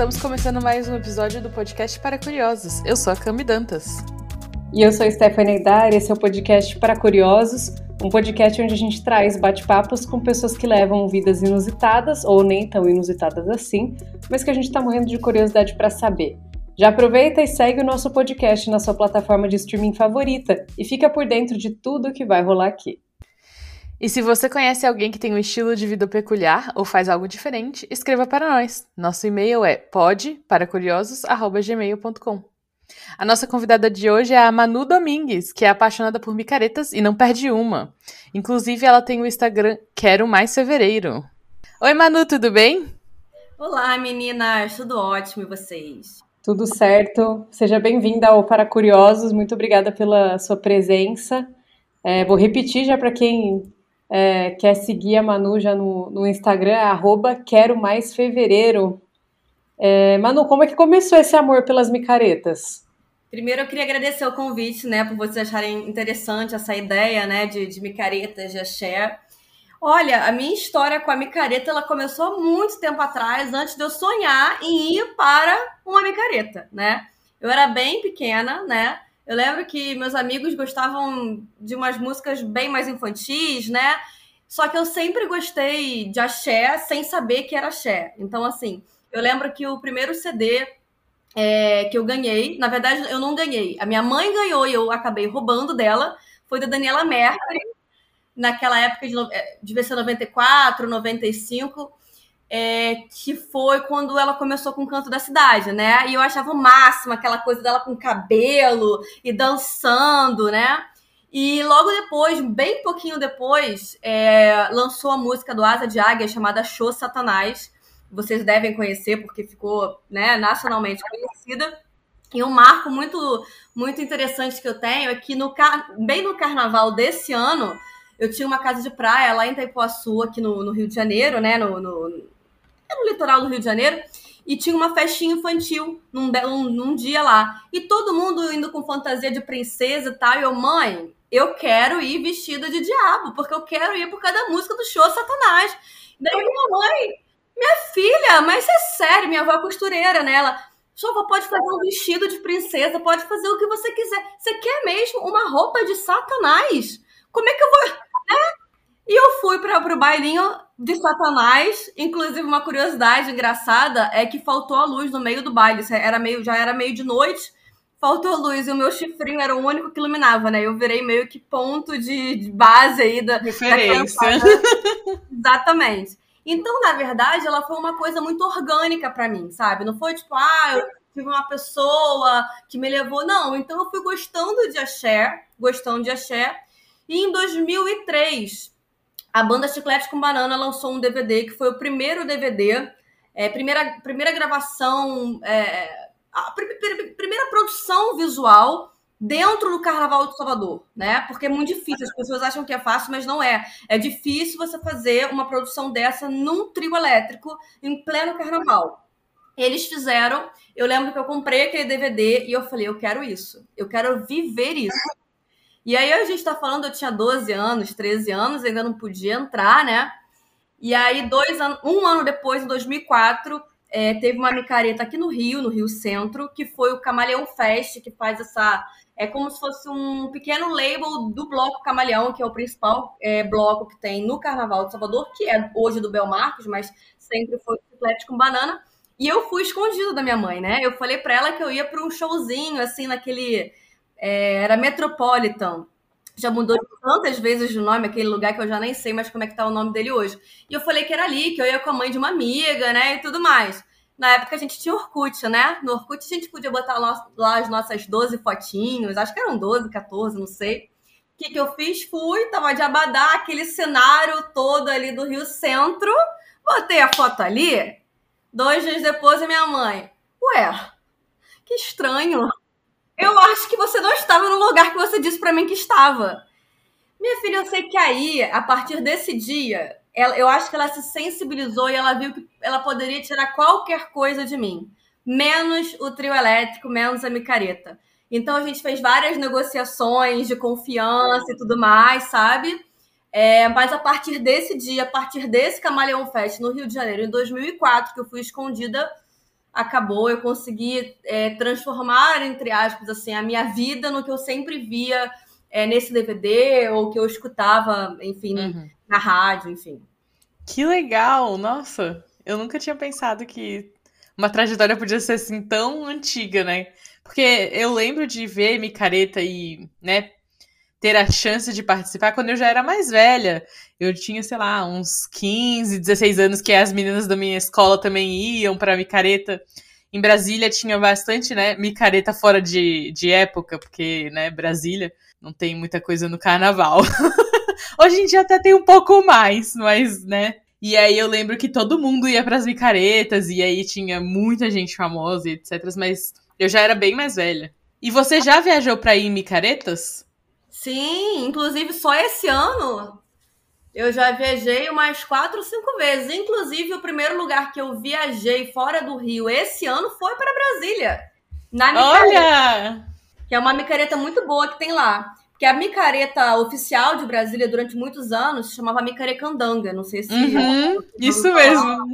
Estamos começando mais um episódio do podcast para curiosos. Eu sou a Cami Dantas. E eu sou a Stephanie Dar, esse é o podcast para curiosos, um podcast onde a gente traz bate-papos com pessoas que levam vidas inusitadas ou nem tão inusitadas assim, mas que a gente está morrendo de curiosidade para saber. Já aproveita e segue o nosso podcast na sua plataforma de streaming favorita e fica por dentro de tudo que vai rolar aqui. E se você conhece alguém que tem um estilo de vida peculiar ou faz algo diferente, escreva para nós. Nosso e-mail é podparacuriosos@gmail.com. A nossa convidada de hoje é a Manu Domingues, que é apaixonada por micaretas e não perde uma. Inclusive, ela tem o Instagram Quero Mais Fevereiro. Oi, Manu, tudo bem? Olá, meninas, tudo ótimo e vocês? Tudo certo. Seja bem-vinda ao Para Curiosos. Muito obrigada pela sua presença. É, vou repetir já para quem é, quer seguir a Manu já no, no Instagram, é arroba quero mais fevereiro. É, Manu, como é que começou esse amor pelas micaretas? Primeiro eu queria agradecer o convite, né, por vocês acharem interessante essa ideia, né, de, de micaretas, de axé. Olha, a minha história com a micareta, ela começou muito tempo atrás, antes de eu sonhar em ir para uma micareta, né? Eu era bem pequena, né? Eu lembro que meus amigos gostavam de umas músicas bem mais infantis, né? Só que eu sempre gostei de axé sem saber que era axé. Então, assim, eu lembro que o primeiro CD é, que eu ganhei, na verdade, eu não ganhei. A minha mãe ganhou e eu acabei roubando dela. Foi da Daniela Mercury, naquela época de é, devia ser 94, 95 é, que foi quando ela começou com o Canto da Cidade, né? E eu achava o máximo aquela coisa dela com cabelo e dançando, né? E logo depois, bem pouquinho depois, é, lançou a música do Asa de Águia chamada Show Satanás. Vocês devem conhecer porque ficou né, nacionalmente conhecida. E um marco muito muito interessante que eu tenho é que no, bem no carnaval desse ano, eu tinha uma casa de praia lá em Itaipuaçu, aqui no, no Rio de Janeiro, né? No, no, no litoral do Rio de Janeiro, e tinha uma festinha infantil num, num, dia lá. E todo mundo indo com fantasia de princesa e tal. E eu, mãe, eu quero ir vestida de diabo, porque eu quero ir por causa da música do show Satanás. Daí minha mãe, minha filha, mas é sério, minha avó é costureira, né? Sua pode fazer um vestido de princesa, pode fazer o que você quiser. Você quer mesmo uma roupa de Satanás? Como é que eu vou. Né? E eu fui para o bailinho de Satanás. Inclusive, uma curiosidade engraçada é que faltou a luz no meio do baile. Era meio, já era meio de noite, faltou a luz e o meu chifrinho era o único que iluminava, né? Eu virei meio que ponto de, de base aí da. Referência. Da Exatamente. Então, na verdade, ela foi uma coisa muito orgânica para mim, sabe? Não foi tipo, ah, eu tive uma pessoa que me levou. Não, então eu fui gostando de axé, gostando de axé. E em 2003, a banda Chiclete com Banana lançou um DVD que foi o primeiro DVD, é, primeira, primeira gravação, é, a pr pr primeira produção visual dentro do Carnaval de Salvador, né? Porque é muito difícil, as pessoas acham que é fácil, mas não é. É difícil você fazer uma produção dessa num trio elétrico em pleno Carnaval. Eles fizeram, eu lembro que eu comprei aquele DVD e eu falei, eu quero isso, eu quero viver isso. E aí a gente tá falando, eu tinha 12 anos, 13 anos, ainda não podia entrar, né? E aí, dois anos, um ano depois, em 2004, é, teve uma micareta aqui no Rio, no Rio Centro, que foi o Camaleão Fest, que faz essa. É como se fosse um pequeno label do Bloco Camaleão, que é o principal é, bloco que tem no Carnaval de Salvador, que é hoje do Belmarcos, mas sempre foi chiclete com banana. E eu fui escondido da minha mãe, né? Eu falei para ela que eu ia para um showzinho, assim, naquele é, era Metropolitan. Já mudou tantas vezes o nome, aquele lugar que eu já nem sei mais como é que tá o nome dele hoje. E eu falei que era ali, que eu ia com a mãe de uma amiga, né, e tudo mais. Na época a gente tinha Orkut, né? No Orkut a gente podia botar lá as nossas 12 fotinhos, acho que eram 12, 14, não sei. O que, que eu fiz? Fui, tava de Abadá, aquele cenário todo ali do Rio Centro. Botei a foto ali. Dois dias depois, a minha mãe, ué, que estranho. Eu acho que você não estava no lugar que você disse para mim que estava. Minha filha, eu sei que aí, a partir desse dia, ela, eu acho que ela se sensibilizou e ela viu que ela poderia tirar qualquer coisa de mim, menos o trio elétrico, menos a micareta. Então a gente fez várias negociações de confiança e tudo mais, sabe? É, mas a partir desse dia, a partir desse Camaleão Fest no Rio de Janeiro, em 2004, que eu fui escondida acabou, eu consegui é, transformar, entre aspas, assim, a minha vida no que eu sempre via é, nesse DVD ou que eu escutava, enfim, uhum. na rádio, enfim. Que legal! Nossa, eu nunca tinha pensado que uma trajetória podia ser assim tão antiga, né? Porque eu lembro de ver Micareta e, né, ter a chance de participar quando eu já era mais velha. Eu tinha, sei lá, uns 15, 16 anos que as meninas da minha escola também iam para micareta. Em Brasília tinha bastante, né, micareta fora de, de época, porque, né, Brasília não tem muita coisa no carnaval. Hoje em dia até tem um pouco mais, mas, né. E aí eu lembro que todo mundo ia para as micaretas e aí tinha muita gente famosa e etc, mas eu já era bem mais velha. E você já viajou para ir em micaretas? Sim, inclusive só esse ano eu já viajei umas quatro, cinco vezes. Inclusive, o primeiro lugar que eu viajei fora do Rio esse ano foi para Brasília. Na micareta. Olha! Que é uma micareta muito boa que tem lá. Porque a micareta oficial de Brasília durante muitos anos se chamava Micarecandanga. Não sei se. Uhum, isso mesmo.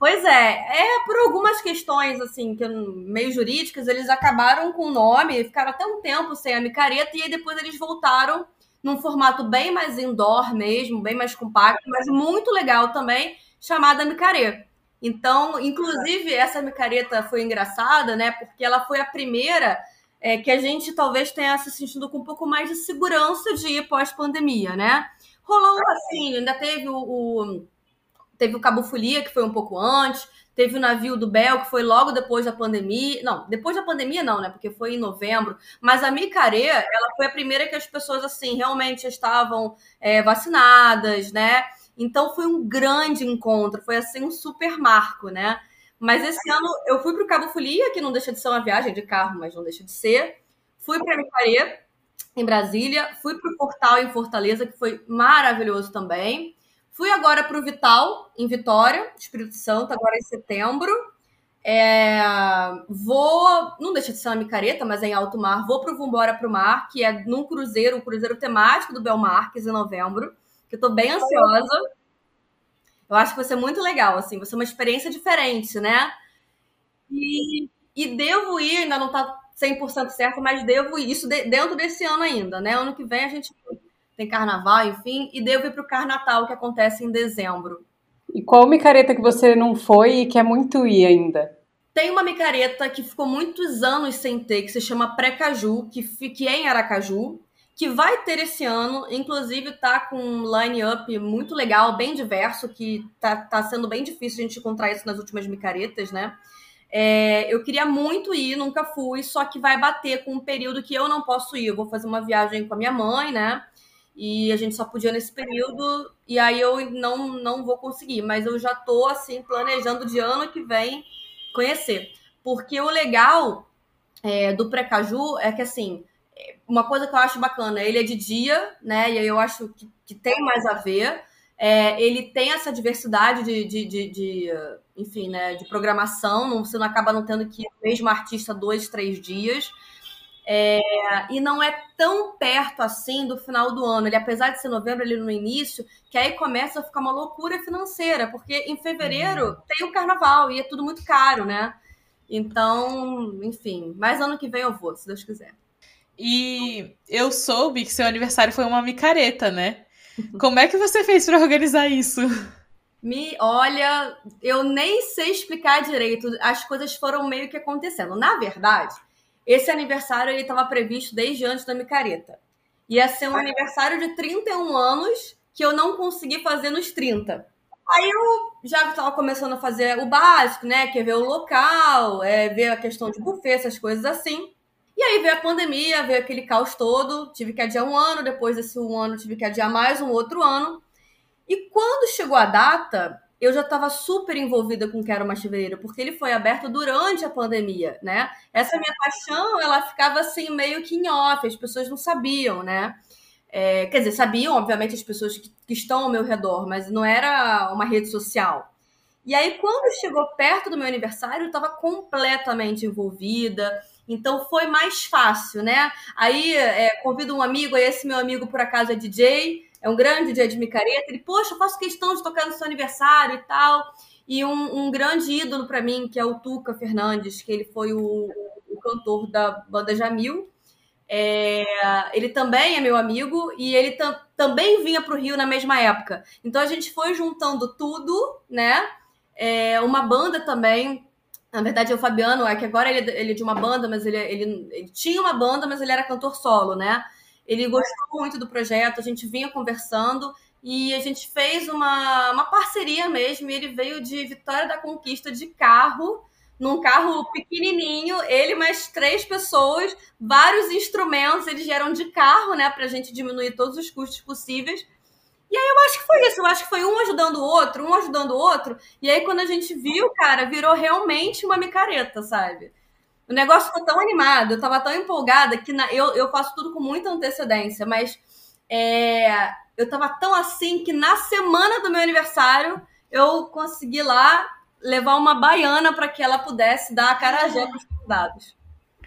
Pois é, é por algumas questões, assim, que meio jurídicas, eles acabaram com o nome, ficaram até um tempo sem a micareta, e aí depois eles voltaram num formato bem mais indoor mesmo, bem mais compacto, mas muito legal também, chamada micareta. Então, inclusive, essa micareta foi engraçada, né? Porque ela foi a primeira é, que a gente talvez tenha se sentindo com um pouco mais de segurança de ir pós-pandemia, né? Rolou assim, ainda teve o, o teve o Cabo Folia, que foi um pouco antes, teve o navio do Bel, que foi logo depois da pandemia. Não, depois da pandemia não, né? Porque foi em novembro. Mas a Micaré, ela foi a primeira que as pessoas, assim, realmente estavam é, vacinadas, né? Então foi um grande encontro, foi assim um super marco, né? Mas esse ano eu fui para o Cabo Folia, que não deixa de ser uma viagem de carro, mas não deixa de ser. Fui para Micaré, em Brasília. Fui para o Portal, em Fortaleza, que foi maravilhoso também. Fui agora para o Vital, em Vitória, Espírito Santo, agora em setembro. É, vou, não deixa de ser uma micareta, mas é em alto mar. Vou para o Vambora pro Mar, que é num cruzeiro, um cruzeiro temático do Belmarques em novembro, que eu tô bem ansiosa. Eu acho que vai ser muito legal, assim, vai ser uma experiência diferente, né? E, e devo ir, ainda não tá 100% certo, mas devo ir, isso de, dentro desse ano ainda, né? Ano que vem a gente tem carnaval, enfim, e devo ir para o Carnatal, que acontece em dezembro. E qual micareta que você não foi e quer muito ir ainda? Tem uma micareta que ficou muitos anos sem ter, que se chama Pré-Caju, que, que é em Aracaju, que vai ter esse ano, inclusive tá com um line-up muito legal, bem diverso, que tá, tá sendo bem difícil a gente encontrar isso nas últimas micaretas, né? É, eu queria muito ir, nunca fui, só que vai bater com um período que eu não posso ir. Eu vou fazer uma viagem com a minha mãe, né? E a gente só podia nesse período, e aí eu não, não vou conseguir, mas eu já tô assim planejando de ano que vem conhecer. Porque o legal é, do Precaju é que assim, uma coisa que eu acho bacana, ele é de dia, né? E aí eu acho que, que tem mais a ver. É, ele tem essa diversidade de, de, de, de, enfim, né, de programação, não, você não acaba não tendo que ir mesmo artista dois, três dias. É, e não é tão perto assim do final do ano. Ele, apesar de ser novembro, ali no início, que aí começa a ficar uma loucura financeira, porque em fevereiro uhum. tem o carnaval e é tudo muito caro, né? Então, enfim, mais ano que vem eu vou, se Deus quiser. E eu soube que seu aniversário foi uma micareta, né? Como é que você fez para organizar isso? Me, olha, eu nem sei explicar direito. As coisas foram meio que acontecendo. Na verdade, esse aniversário ele estava previsto desde antes da micareta. Ia ser um aniversário de 31 anos que eu não consegui fazer nos 30. Aí eu já estava começando a fazer o básico, né? Que é ver o local, é ver a questão de buffet, essas coisas assim. E aí veio a pandemia, veio aquele caos todo. Tive que adiar um ano, depois desse um ano tive que adiar mais um outro ano. E quando chegou a data, eu já estava super envolvida com Quero Mais Fevereiro, porque ele foi aberto durante a pandemia, né? Essa minha paixão, ela ficava assim, meio que em off, as pessoas não sabiam, né? É, quer dizer, sabiam, obviamente, as pessoas que, que estão ao meu redor, mas não era uma rede social. E aí, quando chegou perto do meu aniversário, eu estava completamente envolvida, então foi mais fácil, né? Aí é, convido um amigo, aí esse meu amigo por acaso é DJ, é um grande dia de micareta. Ele, poxa, faço questão de tocar no seu aniversário e tal. e um, um grande ídolo para mim, que é o Tuca Fernandes, que ele foi o, o cantor da banda Jamil. É, ele também é meu amigo e ele tam, também vinha para o Rio na mesma época. Então a gente foi juntando tudo, né? É, uma banda também. Na verdade, é o Fabiano, é que agora ele, ele é de uma banda, mas ele, ele, ele tinha uma banda, mas ele era cantor solo, né? Ele gostou muito do projeto, a gente vinha conversando e a gente fez uma, uma parceria mesmo. Ele veio de Vitória da Conquista de carro, num carro pequenininho, ele mais três pessoas, vários instrumentos. Eles vieram de carro, né, para a gente diminuir todos os custos possíveis. E aí eu acho que foi isso, eu acho que foi um ajudando o outro, um ajudando o outro. E aí quando a gente viu, cara, virou realmente uma micareta, sabe? O negócio ficou tão animado, eu tava tão empolgada que na, eu, eu faço tudo com muita antecedência, mas é, eu tava tão assim que na semana do meu aniversário eu consegui lá levar uma baiana para que ela pudesse dar a carajé para os convidados.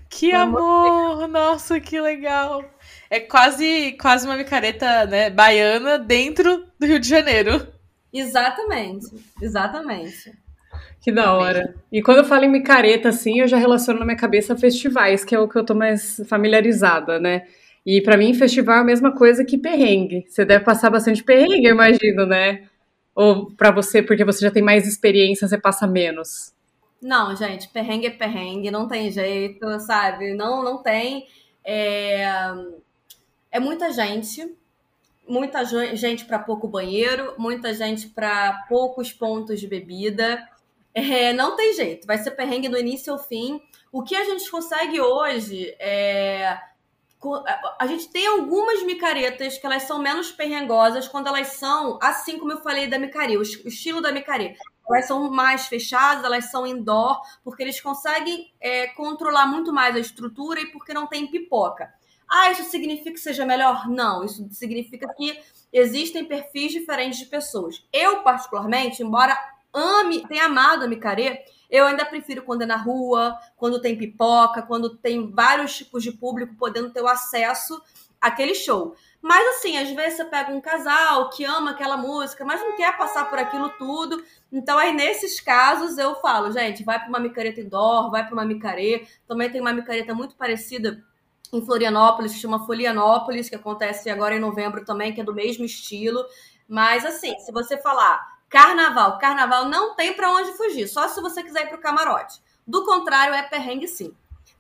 Que Foi amor! Nossa, que legal! É quase, quase uma micareta né, baiana dentro do Rio de Janeiro. Exatamente, exatamente. Que da hora. E quando eu falo em micareta, assim, eu já relaciono na minha cabeça festivais, que é o que eu tô mais familiarizada, né? E para mim, festival é a mesma coisa que perrengue. Você deve passar bastante perrengue, eu imagino, né? Ou para você, porque você já tem mais experiência, você passa menos? Não, gente, perrengue é perrengue, não tem jeito, sabe? Não, não tem. É, é muita gente, muita gente para pouco banheiro, muita gente para poucos pontos de bebida. É, não tem jeito, vai ser perrengue do início ao fim. O que a gente consegue hoje é a gente tem algumas micaretas que elas são menos perrengosas quando elas são, assim como eu falei da micaria, o estilo da micaria. Elas são mais fechadas, elas são indoor, porque eles conseguem é, controlar muito mais a estrutura e porque não tem pipoca. Ah, isso significa que seja melhor? Não, isso significa que existem perfis diferentes de pessoas. Eu, particularmente, embora ame, tenha amado a micareta, eu ainda prefiro quando é na rua, quando tem pipoca, quando tem vários tipos de público podendo ter o acesso àquele show. Mas assim, às vezes você pega um casal que ama aquela música, mas não quer passar por aquilo tudo. Então aí nesses casos eu falo, gente, vai para uma micareta indoor, vai para uma micareta. Também tem uma micareta muito parecida em Florianópolis, que chama Folianópolis, que acontece agora em novembro também, que é do mesmo estilo. Mas assim, se você falar Carnaval. Carnaval não tem para onde fugir, só se você quiser ir pro camarote. Do contrário, é perrengue sim.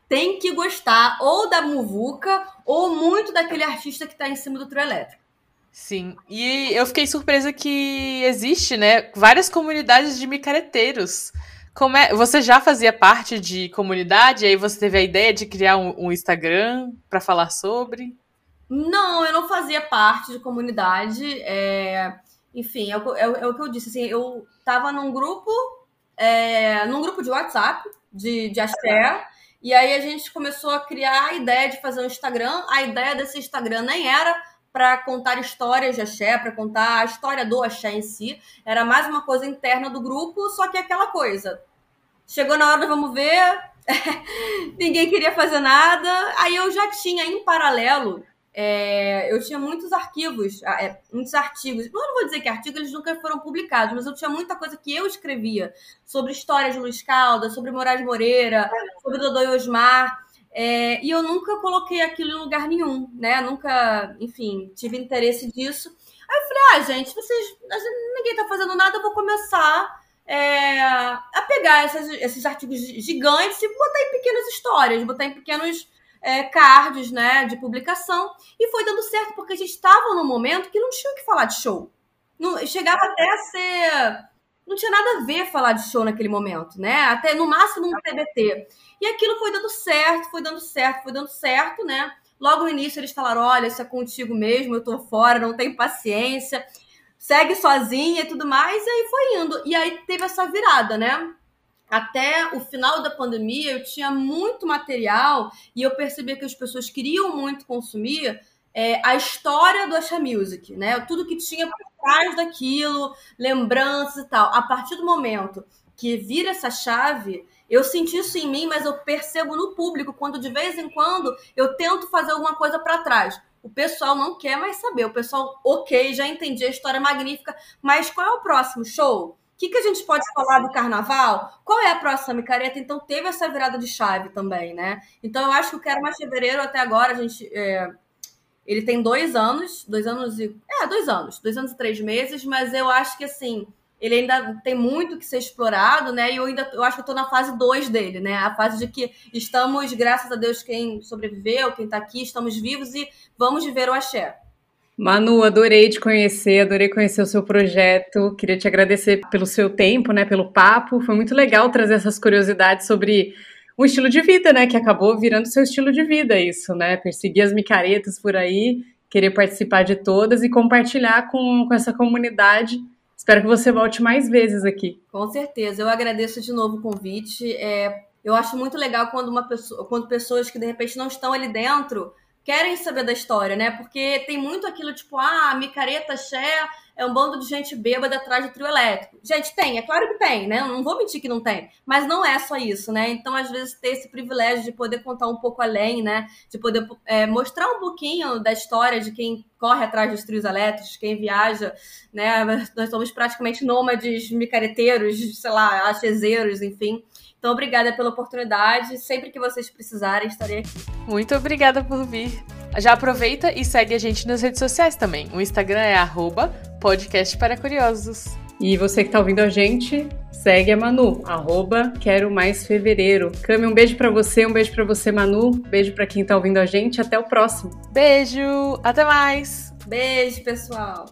Tem que gostar ou da muvuca ou muito daquele artista que está em cima do trio elétrico. Sim, e eu fiquei surpresa que existe, né, várias comunidades de micareteiros. Como é, você já fazia parte de comunidade, aí você teve a ideia de criar um, um Instagram para falar sobre? Não, eu não fazia parte de comunidade. É enfim, é o, é, é o que eu disse, assim, eu tava num grupo, é, num grupo de WhatsApp, de, de axé, e aí a gente começou a criar a ideia de fazer um Instagram. A ideia desse Instagram nem era para contar histórias de axé, para contar a história do axé em si. Era mais uma coisa interna do grupo, só que aquela coisa. Chegou na hora, vamos ver. Ninguém queria fazer nada. Aí eu já tinha em paralelo é, eu tinha muitos arquivos, é, muitos artigos. Eu não vou dizer que artigos eles nunca foram publicados, mas eu tinha muita coisa que eu escrevia sobre histórias de Luiz Caldas, sobre Moraes Moreira, sobre Dodô e Osmar. É, e eu nunca coloquei aquilo em lugar nenhum, né? Nunca, enfim, tive interesse disso. Aí eu falei, ah, gente, vocês. Ninguém tá fazendo nada, eu vou começar é, a pegar esses, esses artigos gigantes e botar em pequenas histórias, botar em pequenos é, cards né, de publicação. E foi dando certo, porque a gente estava num momento que não tinha o que falar de show. Não, chegava até a ser. Não tinha nada a ver falar de show naquele momento, né? Até no máximo um TBT. E aquilo foi dando certo, foi dando certo, foi dando certo, né? Logo no início eles falaram: olha, isso é contigo mesmo, eu tô fora, não tenho paciência, segue sozinha e tudo mais. E aí foi indo. E aí teve essa virada, né? Até o final da pandemia, eu tinha muito material e eu percebia que as pessoas queriam muito consumir é, a história do Asha Music, né? Tudo que tinha por trás daquilo, lembranças e tal. A partir do momento que vira essa chave, eu senti isso em mim, mas eu percebo no público quando de vez em quando eu tento fazer alguma coisa para trás. O pessoal não quer mais saber. O pessoal, ok, já entendi a história magnífica, mas qual é o próximo show? Que, que a gente pode falar do carnaval? Qual é a próxima micareta? Então teve essa virada de chave também, né? Então eu acho que o Quero Mais Fevereiro até agora, a gente. É, ele tem dois anos, dois anos e. É, dois anos, dois anos e três meses, mas eu acho que assim, ele ainda tem muito que ser explorado, né? E eu ainda eu acho que eu tô na fase 2 dele, né? A fase de que estamos, graças a Deus, quem sobreviveu, quem tá aqui, estamos vivos e vamos viver o axé. Manu, adorei te conhecer, adorei conhecer o seu projeto. Queria te agradecer pelo seu tempo, né, pelo papo. Foi muito legal trazer essas curiosidades sobre um estilo de vida, né, que acabou virando seu estilo de vida isso, né? Perseguir as micaretas por aí, querer participar de todas e compartilhar com, com essa comunidade. Espero que você volte mais vezes aqui. Com certeza. Eu agradeço de novo o convite. É, eu acho muito legal quando uma pessoa, quando pessoas que de repente não estão ali dentro querem saber da história, né? Porque tem muito aquilo tipo, ah, micareta, xé, é um bando de gente bêbada atrás de trio elétrico. Gente, tem, é claro que tem, né? Não vou mentir que não tem. Mas não é só isso, né? Então, às vezes, ter esse privilégio de poder contar um pouco além, né? De poder é, mostrar um pouquinho da história de quem corre atrás dos trios elétricos, quem viaja, né? Nós somos praticamente nômades micareteiros, sei lá, achezeiros, enfim. Então, obrigada pela oportunidade. Sempre que vocês precisarem, estarei aqui. Muito obrigada por vir. Já aproveita e segue a gente nas redes sociais também. O Instagram é arroba podcast para curiosos. E você que está ouvindo a gente, segue a Manu, arroba quero mais fevereiro. Cami, um beijo para você, um beijo para você, Manu. Beijo para quem está ouvindo a gente. Até o próximo. Beijo, até mais. Beijo, pessoal.